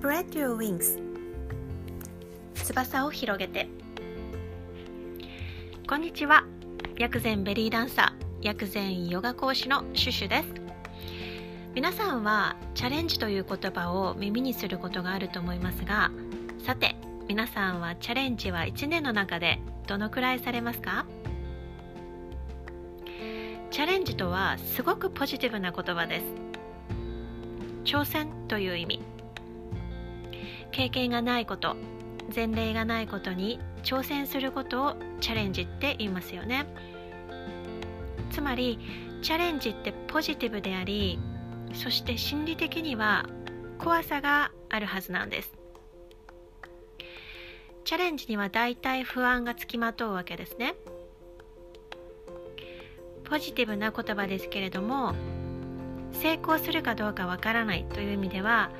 Spread your wings. 翼を広げて。こんにちは。薬膳ベリーダンサー薬膳ヨガ講師のシュシュです。皆さんはチャレンジという言葉を耳にすることがあると思いますがさて皆さんはチャレンジは1年の中でどのくらいされますか？チャレンジとはすごくポジティブな言葉です。挑戦という意味。経験がないこと前例がないことに挑戦することをチャレンジって言いますよね。つまりチャレンジってポジティブでありそして心理的には怖さがあるはずなんです。チャレンジには大体不安がつきまとうわけですね。ポジティブな言葉ですけれども成功するかどうかわからないという意味では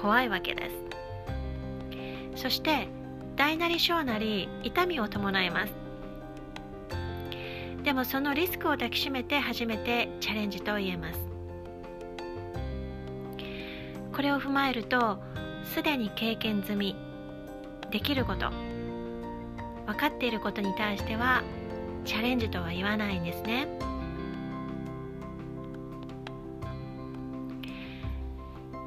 怖いわけです。そして大なり小なり痛みを伴います。でもそのリスクを抱きしめて初めてチャレンジと言えます。これを踏まえるとすでに経験済みできること分かっていることに対してはチャレンジとは言わないんですね。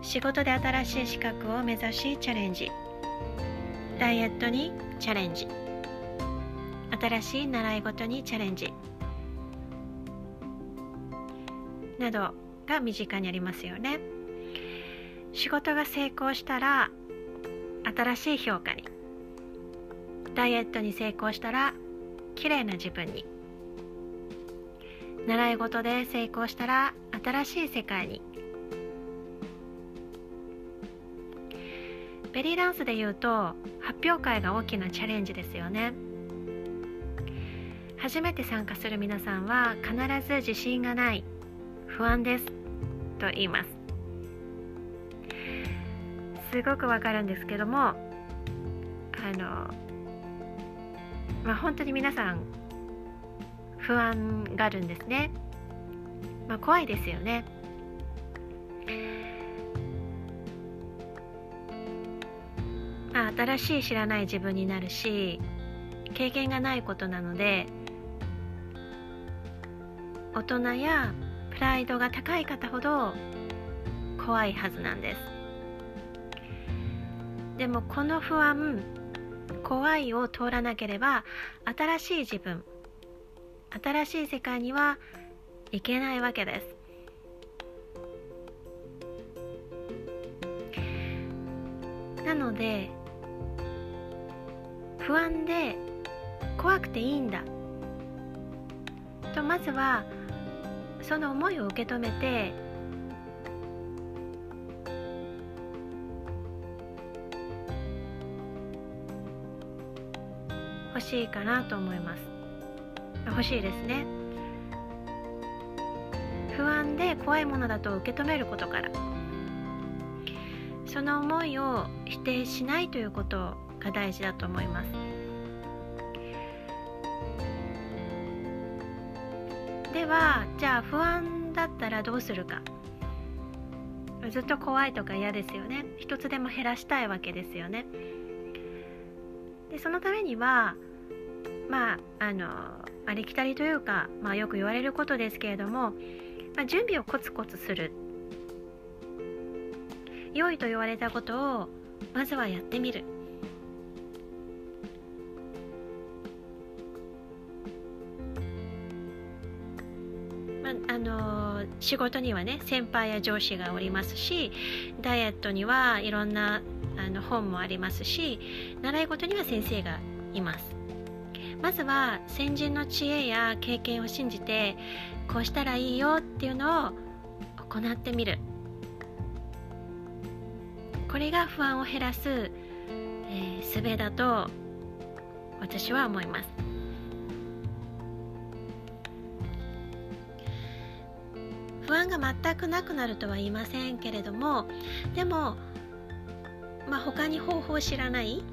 仕事で新しい資格を目指しチャレンジ。ダイエットにチャレンジ。新しい習い事にチャレンジ。などが身近にありますよね。仕事が成功したら新しい評価に。ダイエットに成功したら綺麗な自分に。習い事で成功したら新しい世界に。ベリーダンスで言うと発表会が大きなチャレンジですよね。初めて参加する皆さんは必ず自信がない不安ですと言います。すごくわかるんですけどもあのまあ本当に皆さん不安があるんですね。まあ怖いですよね。新しい知らない自分になるし経験がないことなので大人やプライドが高い方ほど怖いはずなんです。でもこの不安怖いを通らなければ新しい自分新しい世界にはいけないわけです。なので不安で怖くていいんだ。とまずはその思いを受け止めて欲しいかなと思います。欲しいですね。不安で怖いものだと受け止めることから。その思いを否定しないということが大事だと思います。ではじゃあ不安だったらどうするか。ずっと怖いとか嫌ですよね。一つでも減らしたいわけですよね。でそのためにはまああのありきたりというか、まあ、よく言われることですけれども、まあ、準備をコツコツする。良いと言われたことをまずはやってみる。仕事にはね先輩や上司がおりますしダイエットにはいろんなあの本もありますし習い事には先生がいます。まずは先人の知恵や経験を信じてこうしたらいいよっていうのを行ってみる。これが不安を減らす、えー、術だと私は思います。不安が全くなくなるとは言いませんけれどもでも、まあ、他に方法を知らない。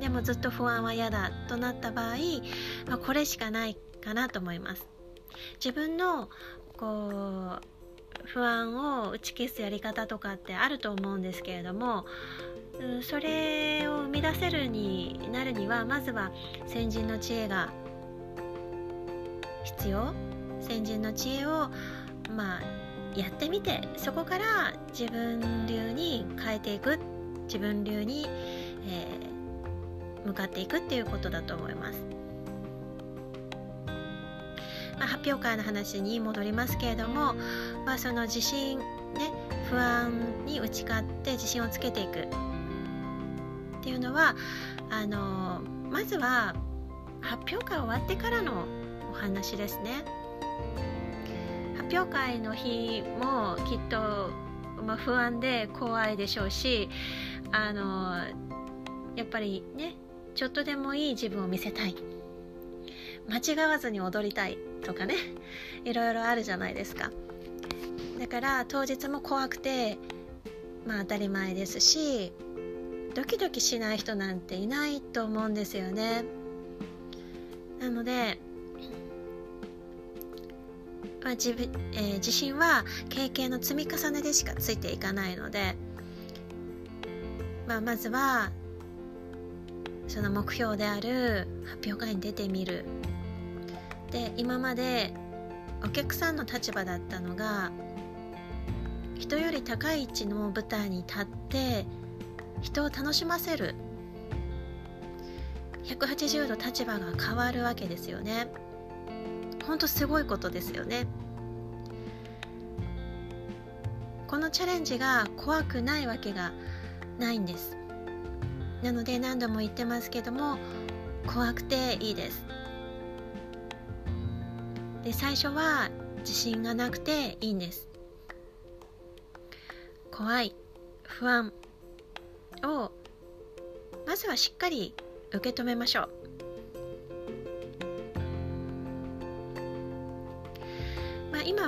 でもずっと不安は嫌だとなった場合、まあ、これしかないかなと思います。自分のこう不安を打ち消すやり方とかってあると思うんですけれどもそれを生み出せるになるにはまずは先人の知恵が必要。先人の知恵をまあやってみてそこから自分流に変えていく自分流に、えー、向かっていくっていうことだと思います。まあ、発表会の話に戻りますけれども、まあ、その自信ね不安に打ち勝って自信をつけていくっていうのはあのまずは発表会終わってからのお話ですね。発表会の日もきっと、まあ、不安で怖いでしょうしあのやっぱりねちょっとでもいい自分を見せたい。間違わずに踊りたいとかねいろいろあるじゃないですか。だから当日も怖くてまあ当たり前ですしドキドキしない人なんていないと思うんですよね。なのでまあ自えー、自信は経験の積み重ねでしかついていかないので、まあ、まずはその目標である発表会に出てみる。で今までお客さんの立場だったのが人より高い位置の舞台に立って人を楽しませる。180度立場が変わるわけですよね。本当すごいことですよね。このチャレンジが怖くないわけがないんです。なので何度も言ってますけども怖くていいです。で最初は自信がなくていいんです。怖い不安をまずはしっかり受け止めましょう。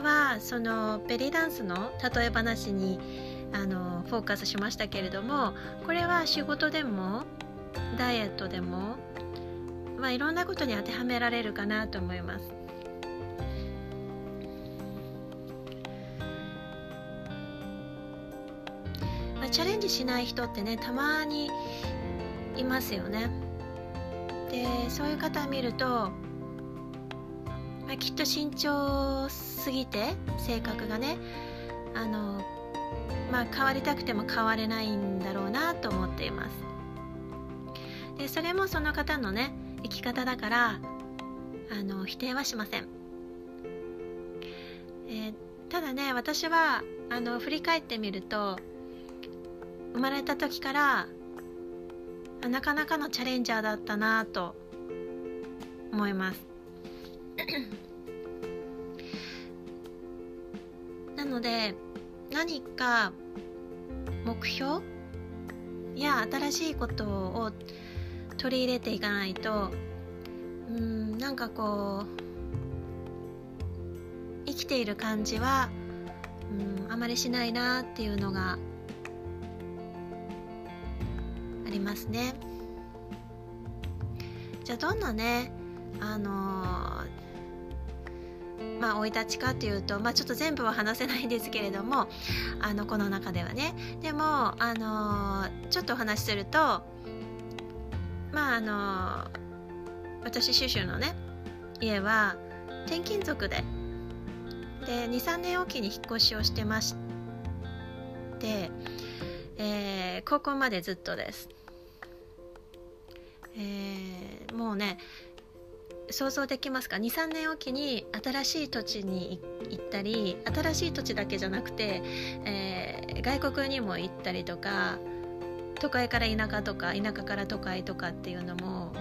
はそのベリーダンスの例え話にあのフォーカスしましたけれどもこれは仕事でもダイエットでも、まあ、いろんなことに当てはめられるかなと思います。チャレンジしない人ってねたまにいますよねでそういう方見ると、まあ、きっと慎重すぎて性格がねあのまあ変わりたくても変われないんだろうなと思っています。でそれもその方のね生き方だからあの否定はしません、えー、ただね私はあの振り返ってみると生まれた時からなかなかのチャレンジャーだったなと思います。なので何か目標や新しいことを取り入れていかないとうんなんかこう生きている感じはうんあまりしないなっていうのがありますね。じゃあどんなねあのー、まあ生い立ちかというと、まあ、ちょっと全部は話せないんですけれどもあのこの中ではね。でも、あのー、ちょっとお話しするとまああのー、私シュシュのね家は転勤族でで23年おきに引っ越しをしてまして、えー、高校までずっとです。えー、もうね想像できますか？23年おきに新しい土地に行ったり新しい土地だけじゃなくて、えー、外国にも行ったりとか都会から田舎とか田舎から都会とかっていうのも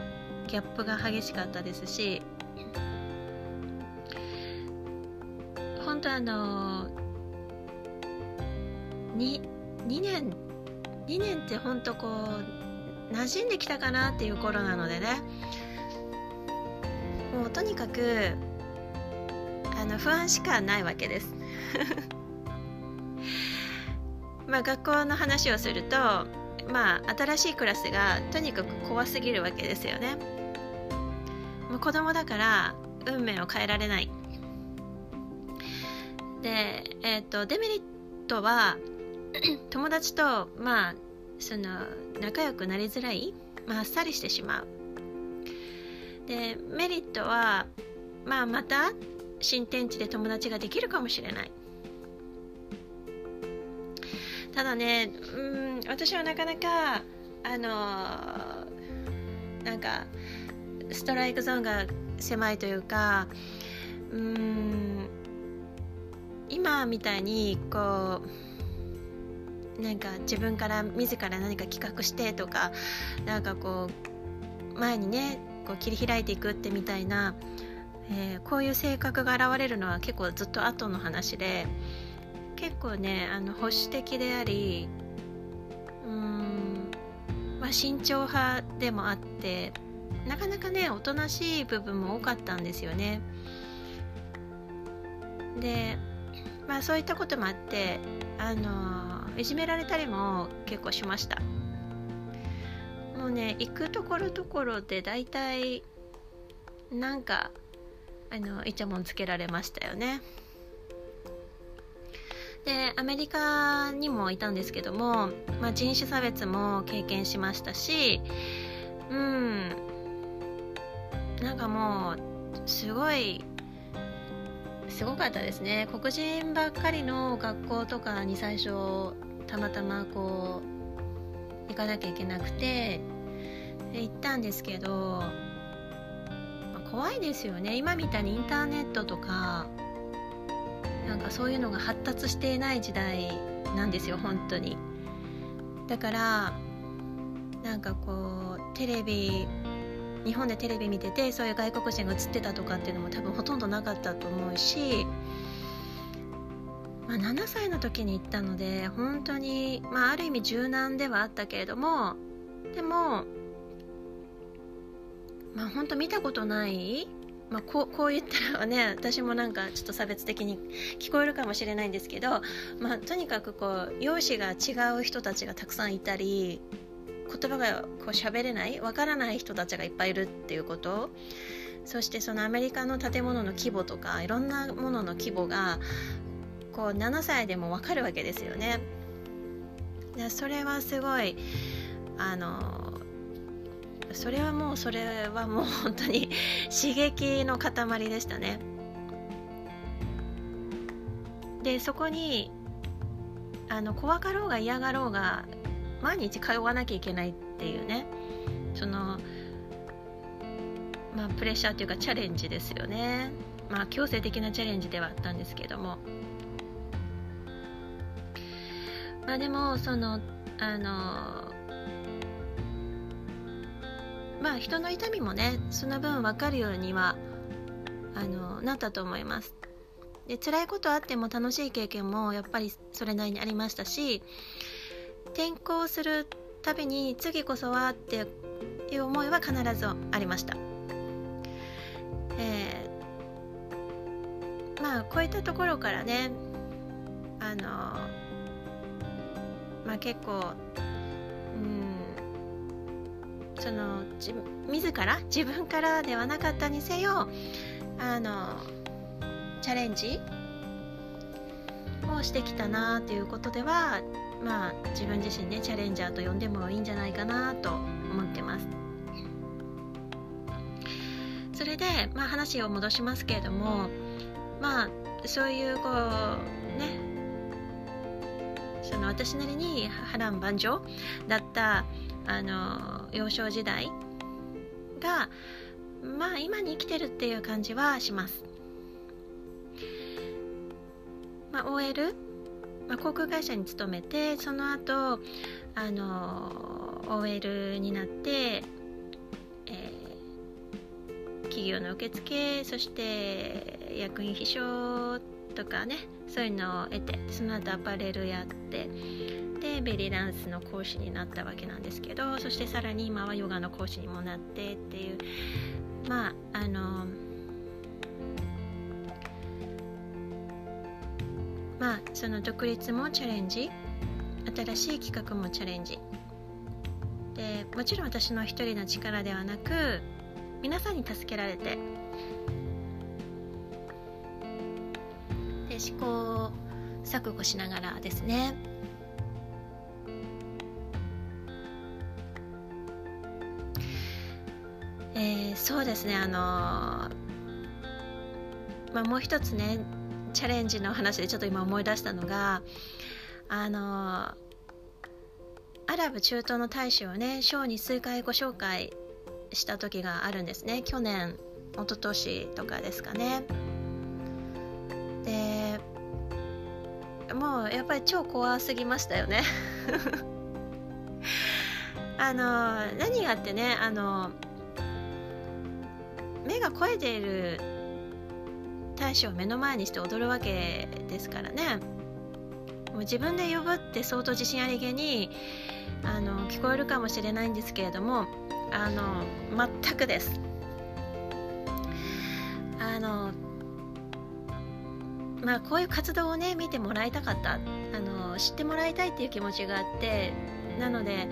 ギャップが激しかったですし本当あの 2, 2年2年って本当こう馴染んできたかなっていう頃なのでね。もうとにかくあの不安しかないわけです。まあ学校の話をするとまあ新しいクラスがとにかく怖すぎるわけですよね。もう子供だから運命を変えられない。で、えーと、デメリットは 友達とまあその仲良くなりづらい、まあ、あっさりしてしまう。でメリットは、まあ、また新天地で友達ができるかもしれない。ただねうん私はなかなかあのなんかストライクゾーンが狭いというかうん今みたいにこうなんか自分から自ら何か企画してとかなんかこう前にねこう切り開いていくってみたいな、えー、こういう性格が現れるのは結構ずっと後の話で結構ねあの保守的でありうん、まあ、慎重派でもあってなかなかねおとなしい部分も多かったんですよね。でまあそういったこともあってあのいじめられたりも結構しましたもうね行くところどころで大体なんかあのイチャモンつけられましたよね。でアメリカにもいたんですけども、まあ、人種差別も経験しましたしうん。なんかもうすごいすごかったですね。黒人ばっかりの学校とかに最初たまたまこう行かなきゃいけなくて行ったんですけど、まあ、怖いですよね。今みたいにインターネットとかなんかそういうのが発達していない時代なんですよ本当に。だからなんかこうテレビ日本でテレビ見ててそういう外国人が映ってたとかっていうのも多分ほとんどなかったと思うし、まあ、7歳の時に行ったので本当に、まあ、ある意味柔軟ではあったけれどもでも、まあ、本当見たことない？まあ、こうこう言ったらね私もなんかちょっと差別的に聞こえるかもしれないんですけど、まあ、とにかくこう容姿が違う人たちがたくさんいたり言葉がこう喋れないわからない人たちがいっぱいいるっていうことそしてそのアメリカの建物の規模とかいろんなものの規模がこう7歳でもわかるわけですよね。でそれはすごいあのそれはもうそれはもう本当に 刺激の塊でしたね。でそこにあの怖かろうが嫌がろうが毎日通わなきゃいけないっていうね。そのまあプレッシャーというかチャレンジですよね。まあ強制的なチャレンジではあったんですけども。まあでもそのあのまあ人の痛みもねその分分かるようにはあのなったと思います。で辛いことあっても楽しい経験もやっぱりそれなりにありましたし転校するたびに次こそはっていう思いは必ずありました、えー、まあこういったところからねあのまあ結構その自自ら自分からではなかったにせよあのチャレンジをしてきたなということではまあ自分自身ねチャレンジャーと呼んでもいいんじゃないかなと思ってます。それで、まあ、話を戻しますけれどもまあそういうこうねその私なりに波乱万丈だったあの幼少時代がまあ今に生きてるっていう感じはします。まあ、OL まあ、航空会社に勤めてその後あの OL になって、えー、企業の受付そして役員秘書とかねそういうのを得てその後アパレルやってでベリーダンスの講師になったわけなんですけどそしてさらに今はヨガの講師にもなってっていうまああのまあその独立もチャレンジ新しい企画もチャレンジ。でもちろん私の一人の力ではなく皆さんに助けられてでで試行錯誤しながらですねえー、そうですねあのまあ、もう一つねチャレンジの話でちょっと今思い出したのがあのアラブ中東の大使をねショーに数回ご紹介した時があるんですね。去年一昨年とかですかね。でもうやっぱり超怖すぎましたよね。あの何があってねあの目が肥えている大使を目の前にして踊るわけですからね。もう自分で呼ぶって相当自信ありげにあの聞こえるかもしれないんですけれどもあの全くです。あのまあこういう活動をね見てもらいたかった。あの知ってもらいたいっていう気持ちがあってなので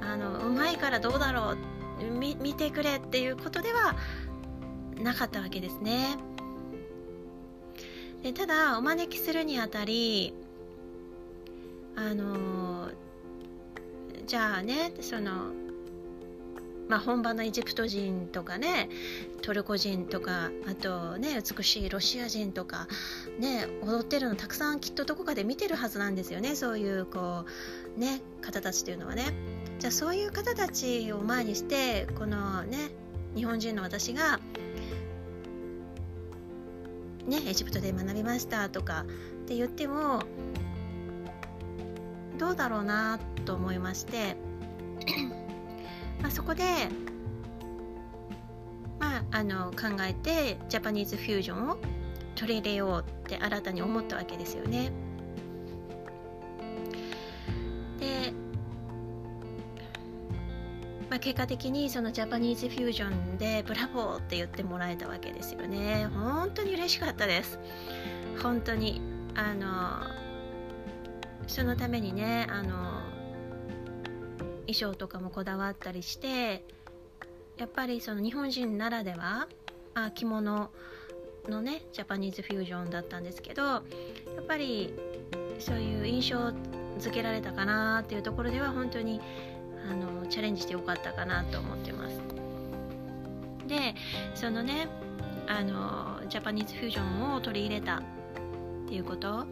あのうまいからどうだろう。見てくれっていうことではなかったわけですね。でただお招きするにあたりあのじゃあねそのまあ、本場のエジプト人とかねトルコ人とかあとね美しいロシア人とかね踊ってるのたくさんきっとどこかで見てるはずなんですよね。そういうこうね方たちというのはね。じゃあそういう方たちを前にしてこのね日本人の私がねエジプトで学びましたとかって言ってもどうだろうなと思いましてまあ、そこで、まあ、あの考えてジャパニーズフュージョンを取り入れようって新たに思ったわけですよね。結果的にそのジャパニーズフュージョンでブラボーって言ってもらえたわけですよね。本当に嬉しかったです。本当にあのそのためにねあの衣装とかもこだわったりしてやっぱりその日本人ならではあ着物のねジャパニーズフュージョンだったんですけどやっぱりそういう印象付けられたかなっていうところでは本当にあのチャレンジしてよかったかなと思ってます。でそのねあのジャパニーズフュージョンを取り入れたっていうこと。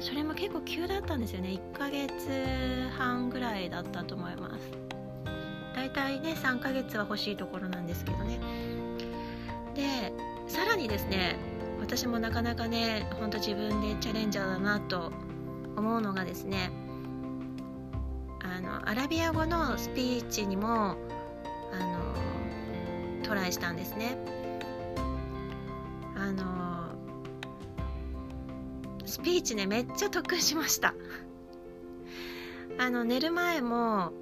それも結構急だったんですよね。1ヶ月半ぐらいだったと思います。大体ね3ヶ月は欲しいところなんですけどね。でさらにですね私もなかなかねほんと自分でチャレンジャーだなと思うのがですねアラビア語のスピーチにもあのトライしたんですね。あのスピーチねめっちゃ得しました。あの寝る前も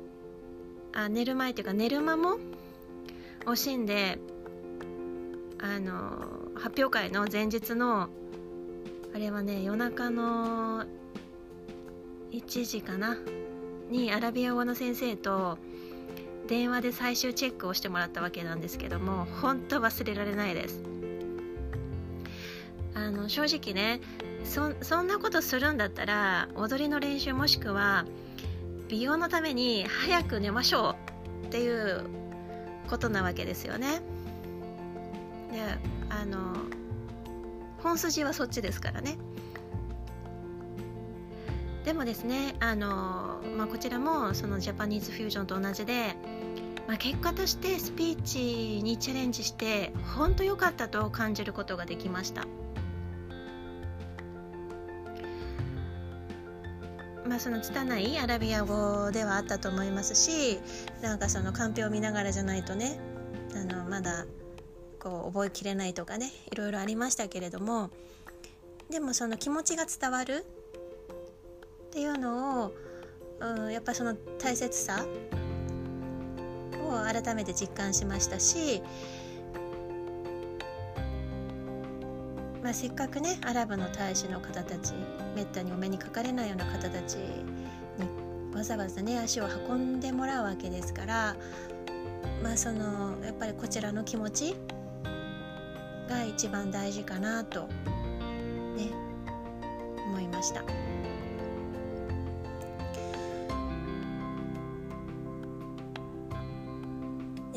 あ寝る前っていうか寝る間も惜しんであの発表会の前日のあれはね夜中の1時かな。にアラビア語の先生と電話で最終チェックをしてもらったわけなんですけども本当忘れられないですあの正直ねそそんなことするんだったら踊りの練習もしくは美容のために早く寝ましょうっていうことなわけですよね。であの本筋はそっちですからね。でもですねあの、まあ、こちらもそのジャパニーズフュージョンと同じで、まあ、結果としてスピーチにチャレンジして本当良かったと感じることができました。まあ、その拙いアラビア語ではあったと思いますしなんかそのカンペを見ながらじゃないとねあのまだこう覚えきれないとかねいろいろありましたけれどもでもその気持ちが伝わるっていうのを、うん、やっぱその大切さを改めて実感しましたしまあ、せっかくねアラブの大使の方たちめったにお目にかかれないような方たちにわざわざね足を運んでもらうわけですからまあそのやっぱりこちらの気持ちが一番大事かなとね思いました。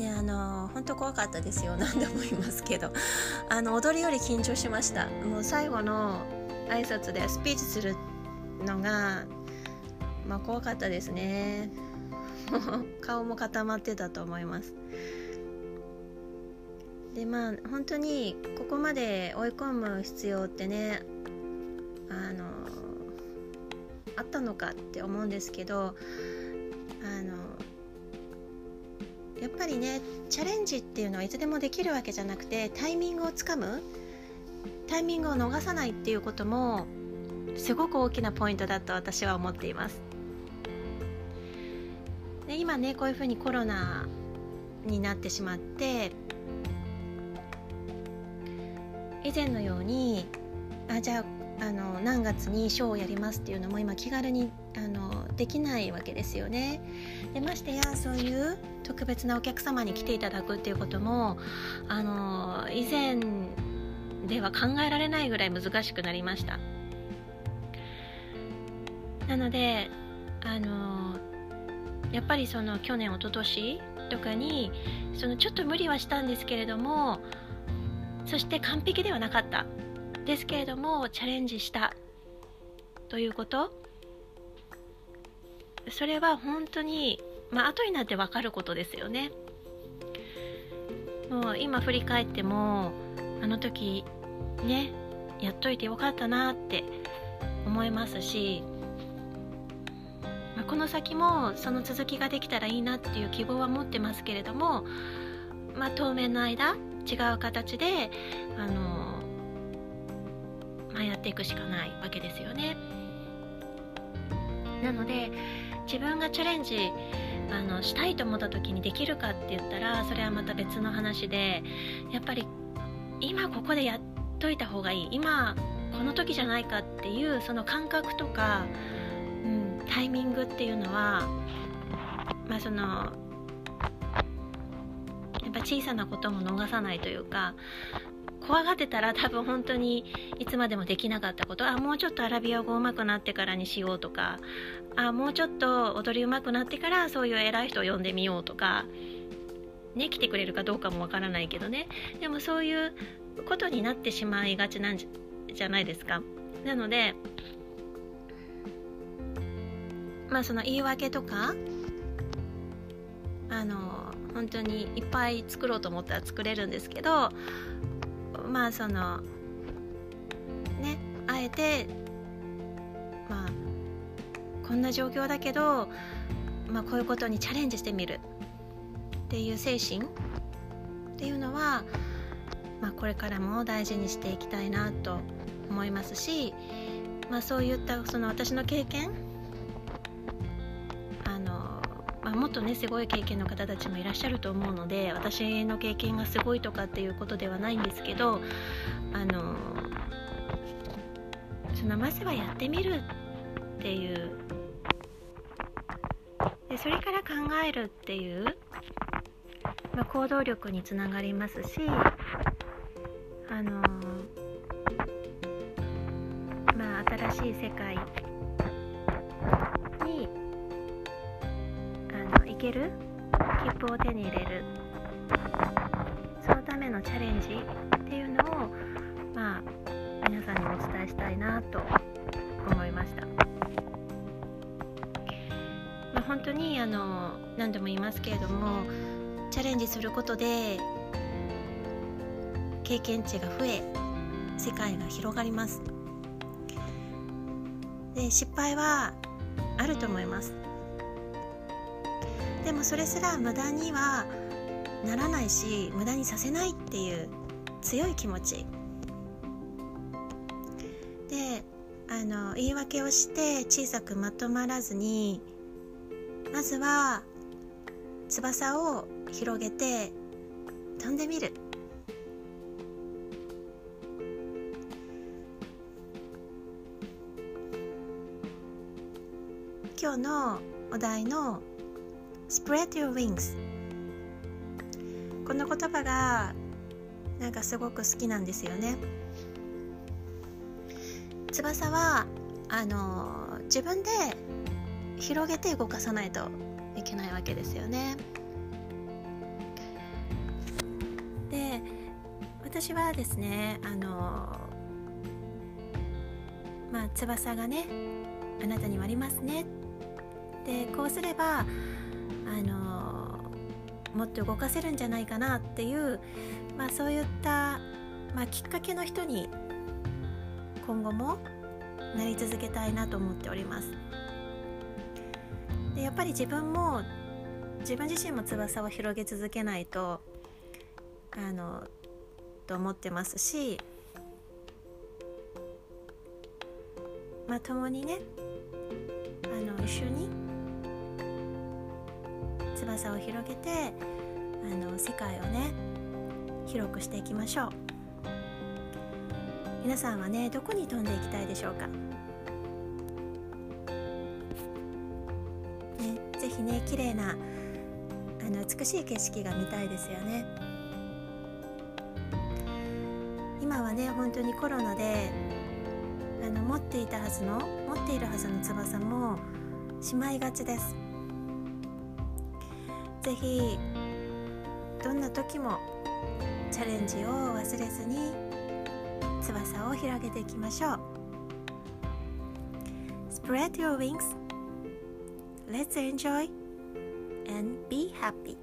であの本当怖かったですよ何度も言いますけど。あの踊りより緊張しました。もう最後の挨拶でスピーチするのがまあ怖かったですね。顔も固まってたと思います。でまあ本当にここまで追い込む必要ってねあのあったのかって思うんですけどあのぱりねチャレンジっていうのはいつでもできるわけじゃなくてタイミングをつかむタイミングを逃さないっていうこともすごく大きなポイントだと私は思っています。で今ねこういうふうにコロナになってしまって以前のようにあじゃああの何月にショーをやりますっていうのも今気軽にあのできないわけですよね。でましてやそういう特別なお客様に来ていただくっていうこともあの以前では考えられないぐらい難しくなりました。なのであのやっぱりその去年一昨年とかにそのちょっと無理はしたんですけれどもそして完璧ではなかったですけれどもチャレンジしたということそれは本当にまあ後になって分かることですよねもう今振り返ってもあの時ねやっといてよかったなって思いますし、まあ、この先もその続きができたらいいなっていう希望は持ってますけれども、まあ、当面の間違う形であの、まあ、やっていくしかないわけですよね。なので自分がチャレンジあのしたいと思った時にできるかって言ったらそれはまた別の話でやっぱり今ここでやっといた方がいい。今この時じゃないかっていうその感覚とか、うん、タイミングっていうのはまあそのやっぱ小さなことも逃さないというか怖がってたら多分本当にいつまでもできなかったことあもうちょっとアラビア語上手くなってからにしようとかあもうちょっと踊り上手くなってからそういう偉い人を呼んでみようとかね来てくれるかどうかもわからないけどね。でもそういうことになってしまいがちなんじゃないですか。なのでまあその言い訳とかあの本当にいっぱい作ろうと思ったら作れるんですけどまあそのねあえてまあこんな状況だけど、まあ、こういうことにチャレンジしてみる。っていう精神。っていうのは、まあ、これからも大事にしていきたいなと思いますし、まあ、そういったその私の経験もっとねすごい経験の方たちもいらっしゃると思うので私の経験がすごいとかっていうことではないんですけどあのそのまずはやってみるっていう。でそれから考えるっていう、まあ、行動力につながりますしあのまあ新しい世界ける切符を手に入れる。そのためのチャレンジっていうのをまあ皆さんにお伝えしたいなと思いました、まあ、本当にあの何度も言いますけれどもチャレンジすることで経験値が増え世界が広がります。で失敗はあると思います。でもそれすら無駄にはならないし無駄にさせないっていう強い気持ち。であの言い訳をして小さくまとまらずにまずは翼を広げて飛んでみる。今日のお題の Spread your wings. この言葉がなんかすごく好きなんですよね。翼はあの自分で広げて動かさないといけないわけですよね。で私はですねあのまあ翼がねあなたにはありますね。でこうすればあのもっと動かせるんじゃないかなっていう、まあ、そういった、まあ、きっかけの人に今後もなり続けたいなと思っております。でやっぱり自分も自分自身も翼を広げ続けないとあのと思ってますしまあ共にねあの一緒に翼を広げてあの世界をね広くしていきましょう。皆さんはねどこに飛んでいきたいでしょうか、ね、ぜひね綺麗なあの美しい景色が見たいですよね。今はね本当にコロナであの持っていたはずの持っているはずの翼もしまいがちです。ぜひどんな時もチャレンジを忘れずに翼を広げていきましょう Spread your wings Let's enjoy and be happy